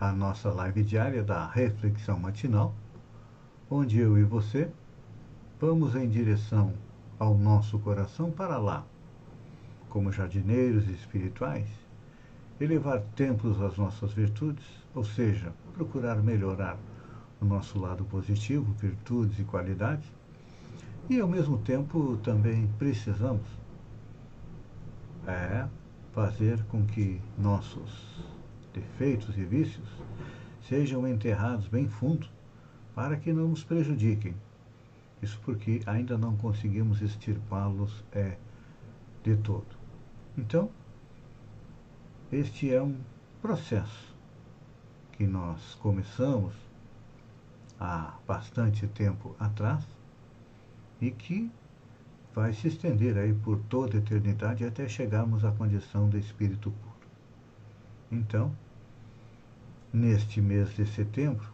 à nossa live diária da Reflexão Matinal, onde eu e você vamos em direção ao nosso coração para lá, como jardineiros espirituais, elevar templos às nossas virtudes, ou seja, procurar melhorar o nosso lado positivo, virtudes e qualidades, e ao mesmo tempo também precisamos é fazer com que nossos defeitos e vícios sejam enterrados bem fundo para que não nos prejudiquem. Isso porque ainda não conseguimos extirpá-los é, de todo. Então, este é um processo que nós começamos há bastante tempo atrás e que vai se estender aí por toda a eternidade até chegarmos à condição do espírito puro. Então, neste mês de setembro,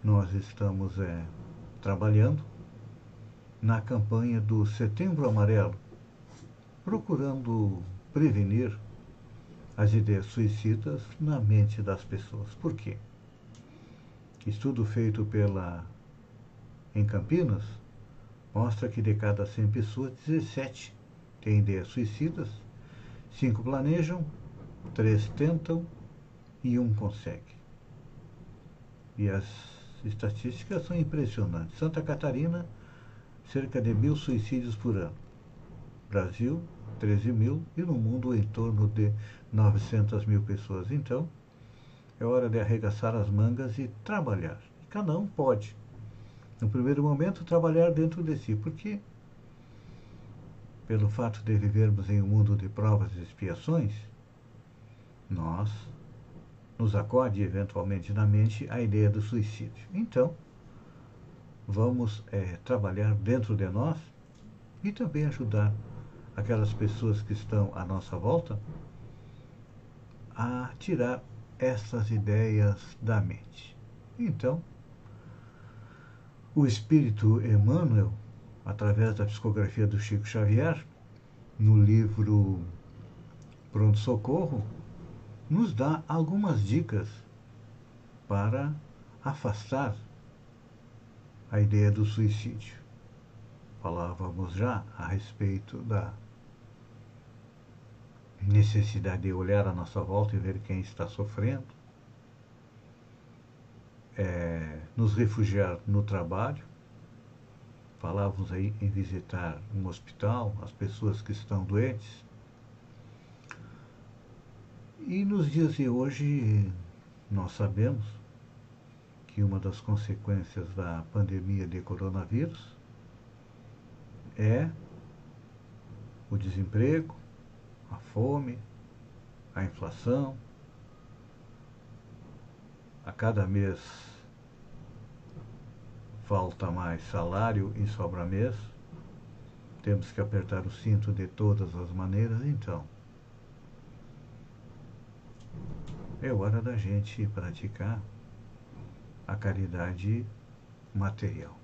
nós estamos é, trabalhando na campanha do Setembro Amarelo, procurando prevenir as ideias suicidas na mente das pessoas. Por quê? Estudo feito pela em Campinas mostra que de cada 100 pessoas, 17 têm ideias suicidas, 5 planejam, 3 tentam e 1 consegue. E as estatísticas são impressionantes. Santa Catarina, cerca de mil suicídios por ano. Brasil, 13 mil e no mundo em torno de 900 mil pessoas. Então, é hora de arregaçar as mangas e trabalhar. Cada um pode no primeiro momento, trabalhar dentro de si, porque, pelo fato de vivermos em um mundo de provas e expiações, nós nos acode eventualmente na mente a ideia do suicídio. Então, vamos é, trabalhar dentro de nós e também ajudar aquelas pessoas que estão à nossa volta a tirar essas ideias da mente. Então, o espírito Emmanuel, através da psicografia do Chico Xavier, no livro Pronto Socorro, nos dá algumas dicas para afastar a ideia do suicídio. Falávamos já a respeito da necessidade de olhar à nossa volta e ver quem está sofrendo, é, nos refugiar no trabalho. Falávamos aí em visitar um hospital, as pessoas que estão doentes. E nos dias de hoje, nós sabemos que uma das consequências da pandemia de coronavírus é o desemprego, a fome, a inflação, a cada mês falta mais salário e sobra mês, temos que apertar o cinto de todas as maneiras, então é hora da gente praticar a caridade material.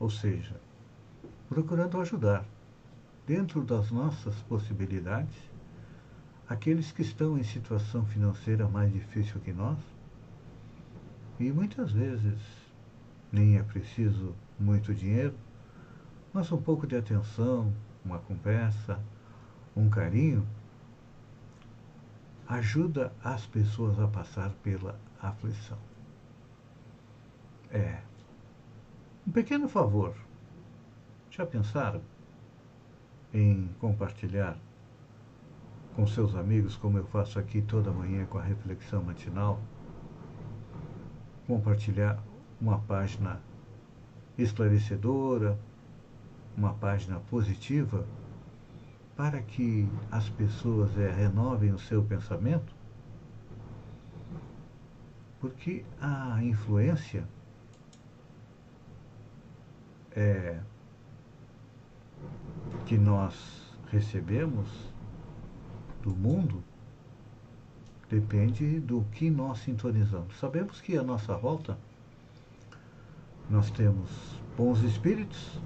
Ou seja, procurando ajudar, dentro das nossas possibilidades, aqueles que estão em situação financeira mais difícil que nós, e muitas vezes nem é preciso muito dinheiro, mas um pouco de atenção, uma conversa, um carinho, ajuda as pessoas a passar pela aflição. É. Um pequeno favor. Já pensaram em compartilhar com seus amigos, como eu faço aqui toda manhã com a reflexão matinal? compartilhar uma página esclarecedora, uma página positiva, para que as pessoas é, renovem o seu pensamento? Porque a influência é, que nós recebemos do mundo depende do que nós sintonizamos. Sabemos que a nossa volta nós temos bons espíritos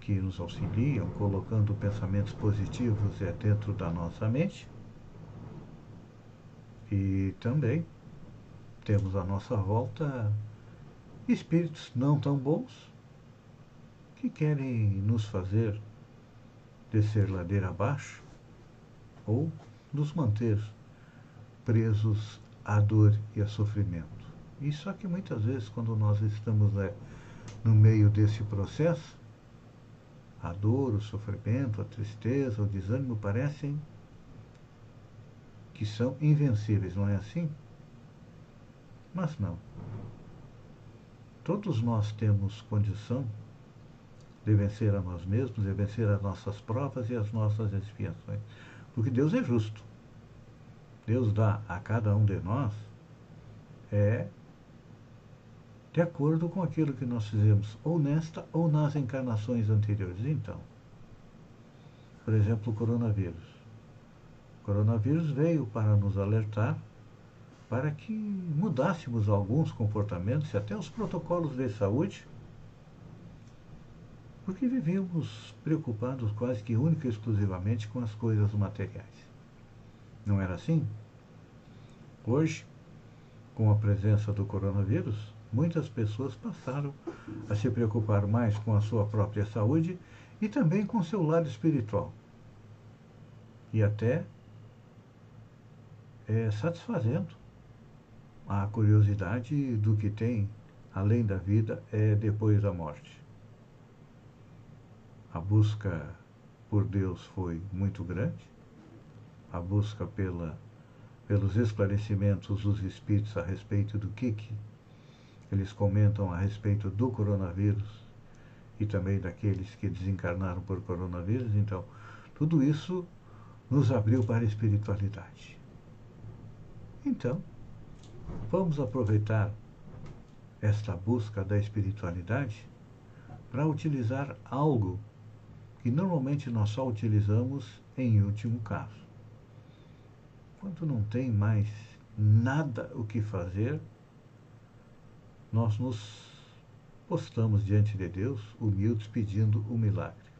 que nos auxiliam, colocando pensamentos positivos é dentro da nossa mente. E também temos à nossa volta espíritos não tão bons que querem nos fazer descer ladeira abaixo ou nos manter presos à dor e a sofrimento. E só que muitas vezes, quando nós estamos né, no meio desse processo, a dor, o sofrimento, a tristeza, o desânimo parecem que são invencíveis, não é assim? Mas não. Todos nós temos condição de vencer a nós mesmos, de vencer as nossas provas e as nossas expiações. Porque Deus é justo. Deus dá a cada um de nós é de acordo com aquilo que nós fizemos, ou nesta ou nas encarnações anteriores. Então, por exemplo, o coronavírus. O coronavírus veio para nos alertar para que mudássemos alguns comportamentos e até os protocolos de saúde, porque vivíamos preocupados quase que única e exclusivamente com as coisas materiais. Não era assim? Hoje, com a presença do coronavírus, muitas pessoas passaram a se preocupar mais com a sua própria saúde e também com seu lado espiritual. E até é, satisfazendo a curiosidade do que tem além da vida é depois da morte. A busca por Deus foi muito grande, a busca pela, pelos esclarecimentos dos espíritos a respeito do que, que eles comentam a respeito do coronavírus e também daqueles que desencarnaram por coronavírus. Então, tudo isso nos abriu para a espiritualidade. Então, vamos aproveitar esta busca da espiritualidade para utilizar algo que normalmente nós só utilizamos em último caso. Quando não tem mais nada o que fazer, nós nos postamos diante de Deus, humildes, pedindo o milagre.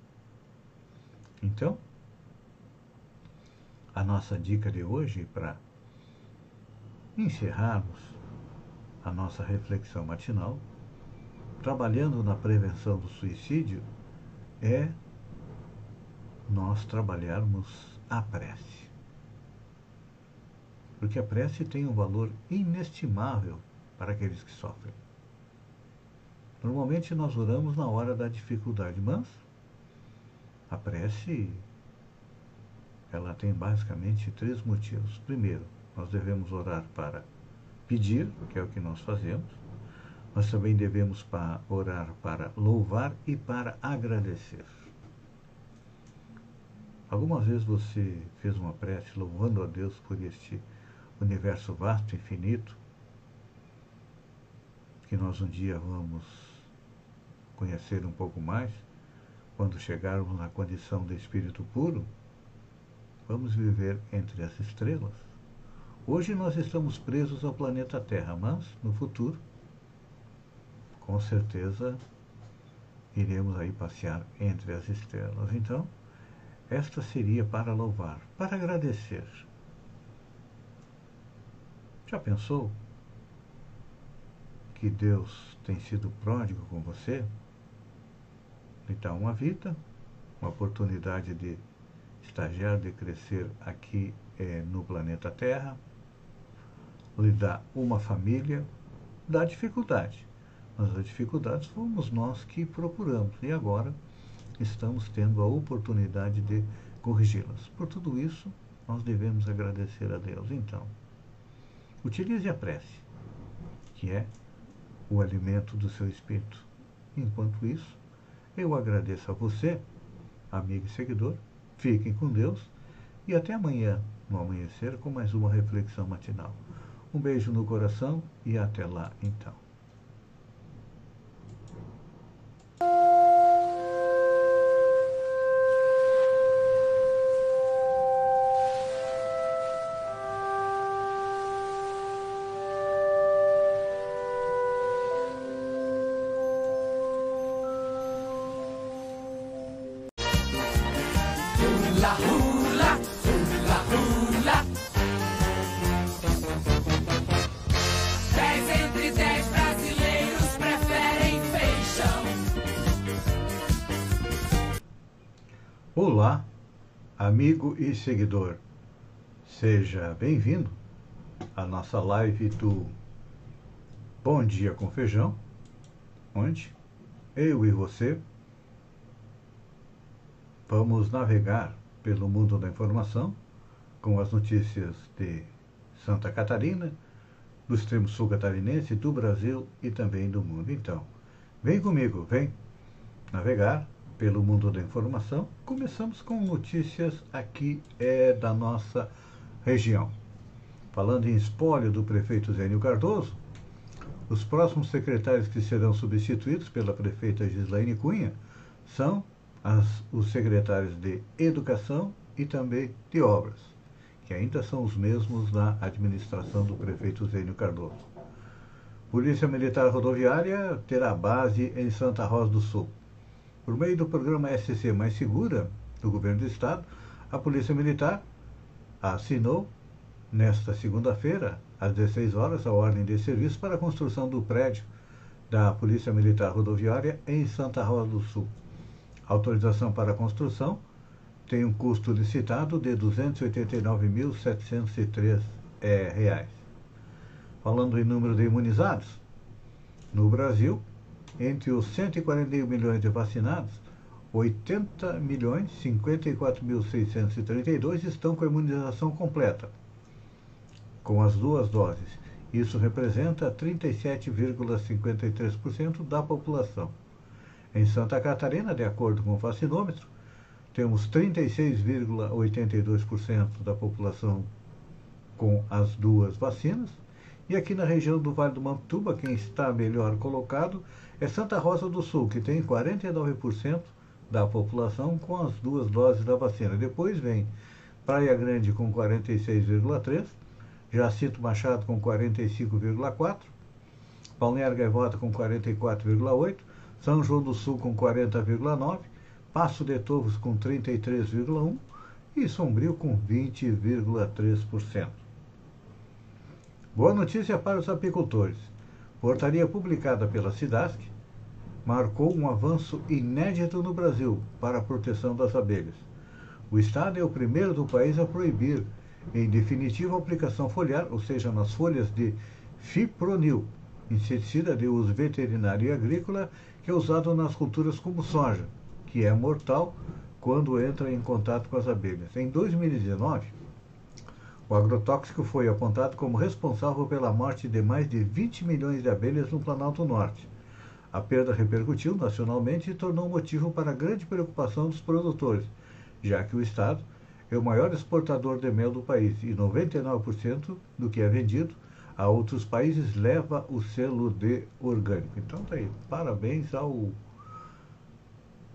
Então, a nossa dica de hoje para encerrarmos a nossa reflexão matinal, trabalhando na prevenção do suicídio, é nós trabalharmos a prece. Porque a prece tem um valor inestimável para aqueles que sofrem. Normalmente nós oramos na hora da dificuldade, mas a prece ela tem basicamente três motivos. Primeiro, nós devemos orar para pedir, que é o que nós fazemos. Nós também devemos para orar para louvar e para agradecer. Algumas vezes você fez uma prece louvando a Deus por este universo vasto, infinito, que nós um dia vamos conhecer um pouco mais, quando chegarmos na condição de espírito puro, vamos viver entre as estrelas. Hoje nós estamos presos ao planeta Terra, mas no futuro, com certeza, iremos aí passear entre as estrelas. Então, esta seria para louvar, para agradecer. Já pensou que Deus tem sido pródigo com você, então uma vida, uma oportunidade de estagiar, de crescer aqui é, no planeta Terra, lhe dá uma família, dá dificuldade. Mas as dificuldades fomos nós que procuramos e agora estamos tendo a oportunidade de corrigi-las. Por tudo isso, nós devemos agradecer a Deus. Então, utilize a prece, que é o alimento do seu espírito. Enquanto isso, eu agradeço a você, amigo e seguidor. Fiquem com Deus e até amanhã, no amanhecer, com mais uma reflexão matinal. Um beijo no coração e até lá então. Hula, hula, hula, hula. Dez entre dez brasileiros preferem feijão. Olá, amigo e seguidor. Seja bem-vindo à nossa live do Bom Dia com Feijão, onde eu e você vamos navegar pelo mundo da informação com as notícias de Santa Catarina, do extremo sul catarinense, do Brasil e também do mundo. Então, vem comigo, vem navegar pelo mundo da informação. Começamos com notícias aqui é, da nossa região. Falando em espólio do prefeito Zênio Cardoso, os próximos secretários que serão substituídos pela prefeita Gislaine Cunha são as, os secretários de Educação e também de Obras, que ainda são os mesmos na administração do prefeito Zênio Cardoso. Polícia Militar Rodoviária terá base em Santa Rosa do Sul. Por meio do programa SC Mais Segura do Governo do Estado, a Polícia Militar assinou, nesta segunda-feira, às 16 horas, a ordem de serviço para a construção do prédio da Polícia Militar Rodoviária em Santa Rosa do Sul. Autorização para construção tem um custo licitado de R$ 289.703 é, reais. Falando em número de imunizados, no Brasil, entre os 141 milhões de vacinados, 80 milhões 54.632 estão com a imunização completa, com as duas doses. Isso representa 37,53% da população. Em Santa Catarina, de acordo com o vacinômetro, temos 36,82% da população com as duas vacinas. E aqui na região do Vale do Mantuba, quem está melhor colocado é Santa Rosa do Sul, que tem 49% da população com as duas doses da vacina. Depois vem Praia Grande com 46,3%, Jacinto Machado com 45,4%, Balneário Gaivota com 44,8%, São João do Sul com 40,9%, Passo de Torres com 33,1% e Sombrio com 20,3%. Boa notícia para os apicultores. Portaria publicada pela SIDASC marcou um avanço inédito no Brasil para a proteção das abelhas. O Estado é o primeiro do país a proibir, em definitiva aplicação foliar, ou seja, nas folhas de fipronil, inseticida de uso veterinário e agrícola que é usado nas culturas como soja, que é mortal quando entra em contato com as abelhas. Em 2019, o agrotóxico foi apontado como responsável pela morte de mais de 20 milhões de abelhas no Planalto Norte. A perda repercutiu nacionalmente e tornou motivo para grande preocupação dos produtores, já que o Estado é o maior exportador de mel do país e 99% do que é vendido a outros países leva o selo de orgânico. Então tá aí, parabéns ao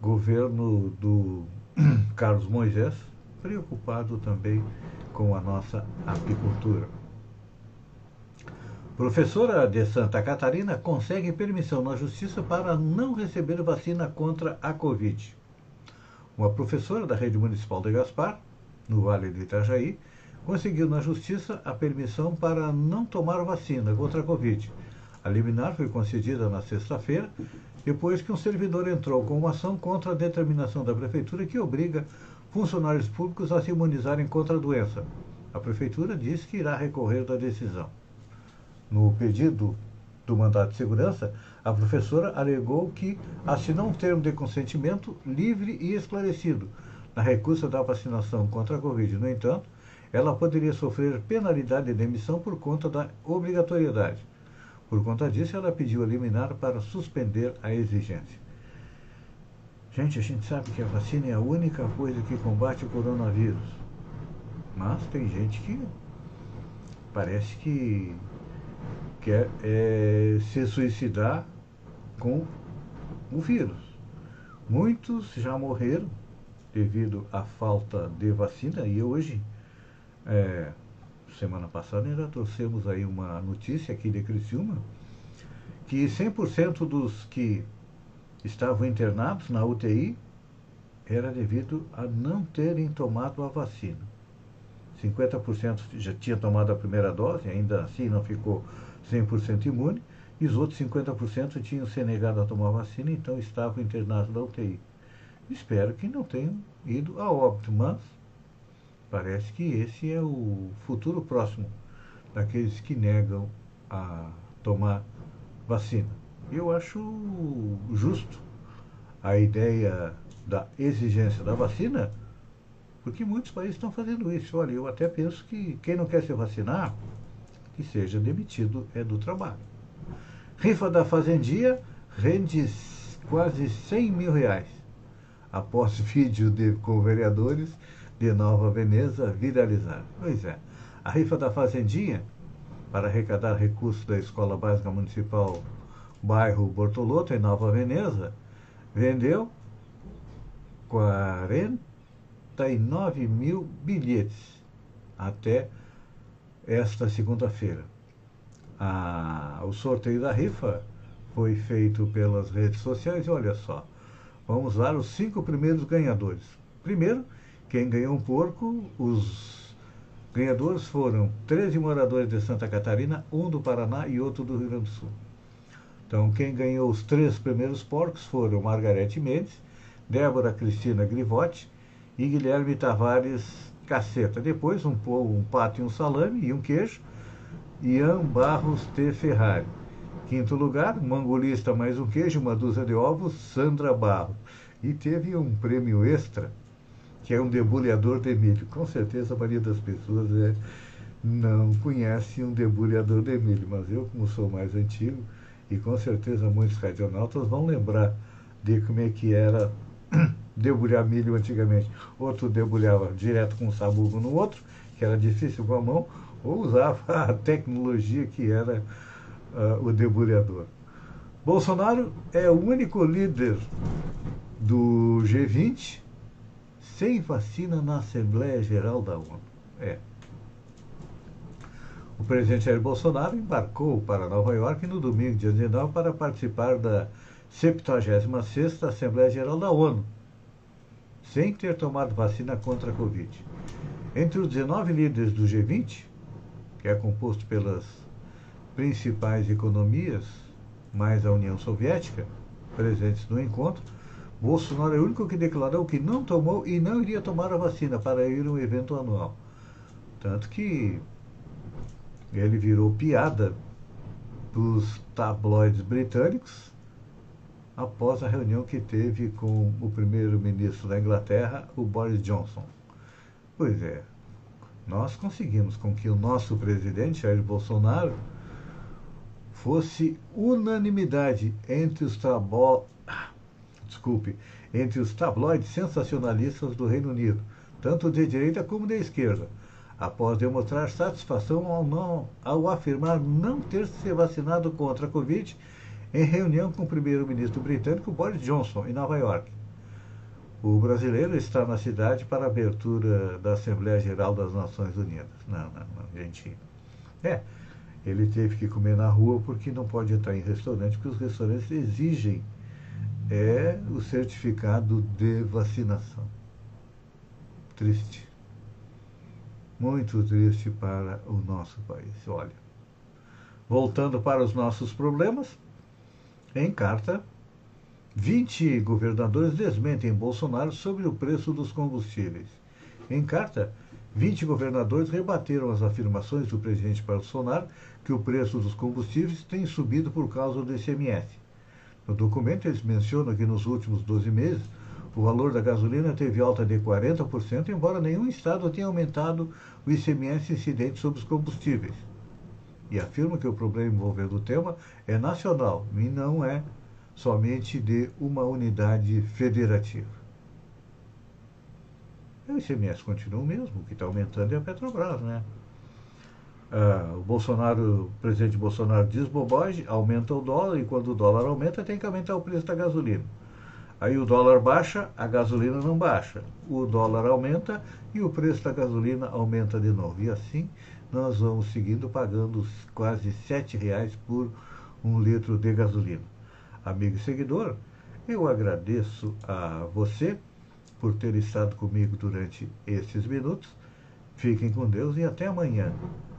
governo do Carlos Moisés, preocupado também com a nossa apicultura. Professora de Santa Catarina consegue permissão na justiça para não receber vacina contra a Covid. Uma professora da rede municipal de Gaspar, no Vale do Itajaí, conseguiu na justiça a permissão para não tomar vacina contra a Covid. A liminar foi concedida na sexta-feira, depois que um servidor entrou com uma ação contra a determinação da prefeitura que obriga funcionários públicos a se imunizarem contra a doença. A prefeitura diz que irá recorrer da decisão. No pedido do mandato de segurança, a professora alegou que assinou um termo de consentimento livre e esclarecido na recusa da vacinação contra a Covid. No entanto, ela poderia sofrer penalidade de demissão por conta da obrigatoriedade. Por conta disso, ela pediu a liminar para suspender a exigência. Gente, a gente sabe que a vacina é a única coisa que combate o coronavírus. Mas tem gente que parece que quer é, se suicidar com o vírus. Muitos já morreram devido à falta de vacina e hoje, é, semana passada, ainda trouxemos aí uma notícia aqui de Criciúma que 100% dos que estavam internados na UTI era devido a não terem tomado a vacina. 50% já tinha tomado a primeira dose, ainda assim não ficou 100% imune, e os outros 50% tinham se negado a tomar a vacina, então estavam internados na UTI. Espero que não tenham ido a óbito, mas parece que esse é o futuro próximo daqueles que negam a tomar vacina. Eu acho justo a ideia da exigência da vacina, porque muitos países estão fazendo isso. Olha, eu até penso que quem não quer se vacinar, que seja demitido é do trabalho. Rifa da Fazendia rende quase 100 mil reais. Após vídeo de, com vereadores de Nova Veneza viralizar. Pois é, a rifa da Fazendinha, para arrecadar recursos da Escola Básica Municipal Bairro Bortoloto, em Nova Veneza, vendeu 49 mil bilhetes até esta segunda-feira. o sorteio da rifa foi feito pelas redes sociais e olha só, vamos lá os cinco primeiros ganhadores. Primeiro, quem ganhou um porco, os ganhadores foram 13 moradores de Santa Catarina, um do Paraná e outro do Rio Grande do Sul. Então, quem ganhou os três primeiros porcos foram Margarete Mendes, Débora Cristina Grivotti e Guilherme Tavares Caceta. Depois, um, um pato e um salame e um queijo, Ian Barros T. Ferrari. Quinto lugar, mangolista mais um queijo, uma dúzia de ovos, Sandra Barros. E teve um prêmio extra, que é um debulhador de milho. Com certeza a maioria das pessoas é, não conhece um debulhador de milho, mas eu, como sou mais antigo, e com certeza muitos radionautas vão lembrar de como é que era debulhar milho antigamente. Outro debulhava direto com um sabugo no outro, que era difícil com a mão, ou usava a tecnologia que era uh, o debulhador. Bolsonaro é o único líder do G20 sem vacina na Assembleia Geral da ONU. É. O presidente Jair Bolsonaro embarcou para Nova York no domingo, dia 19, para participar da 76ª Assembleia Geral da ONU, sem ter tomado vacina contra a Covid. Entre os 19 líderes do G20, que é composto pelas principais economias, mais a União Soviética, presentes no encontro, Bolsonaro é o único que declarou que não tomou e não iria tomar a vacina para ir a um evento anual. Tanto que ele virou piada dos tabloides britânicos após a reunião que teve com o primeiro-ministro da Inglaterra, o Boris Johnson. Pois é, nós conseguimos com que o nosso presidente, Jair Bolsonaro, fosse unanimidade entre os trabo... Desculpe, entre os tabloides sensacionalistas do Reino Unido, tanto de direita como de esquerda após demonstrar satisfação ao, não, ao afirmar não ter se vacinado contra a Covid em reunião com o primeiro-ministro britânico Boris Johnson, em Nova York. O brasileiro está na cidade para a abertura da Assembleia Geral das Nações Unidas. Não, não, não, gente. É, ele teve que comer na rua porque não pode entrar em restaurante, porque os restaurantes exigem é, o certificado de vacinação. Triste muito triste para o nosso país. Olha, voltando para os nossos problemas, em carta, 20 governadores desmentem Bolsonaro sobre o preço dos combustíveis. Em carta, 20 governadores rebateram as afirmações do presidente Bolsonaro que o preço dos combustíveis tem subido por causa do ICMS. No documento, eles mencionam que nos últimos 12 meses o valor da gasolina teve alta de 40%, embora nenhum estado tenha aumentado o ICMS incidente sobre os combustíveis. E afirma que o problema envolvendo o tema é nacional e não é somente de uma unidade federativa. O ICMS continua o mesmo, o que está aumentando é a Petrobras, né? Uh, o Bolsonaro, o presidente Bolsonaro diz bobagem, aumenta o dólar, e quando o dólar aumenta, tem que aumentar o preço da gasolina. Aí o dólar baixa, a gasolina não baixa. O dólar aumenta e o preço da gasolina aumenta de novo. E assim nós vamos seguindo pagando quase R$ reais por um litro de gasolina. Amigo e seguidor, eu agradeço a você por ter estado comigo durante esses minutos. Fiquem com Deus e até amanhã,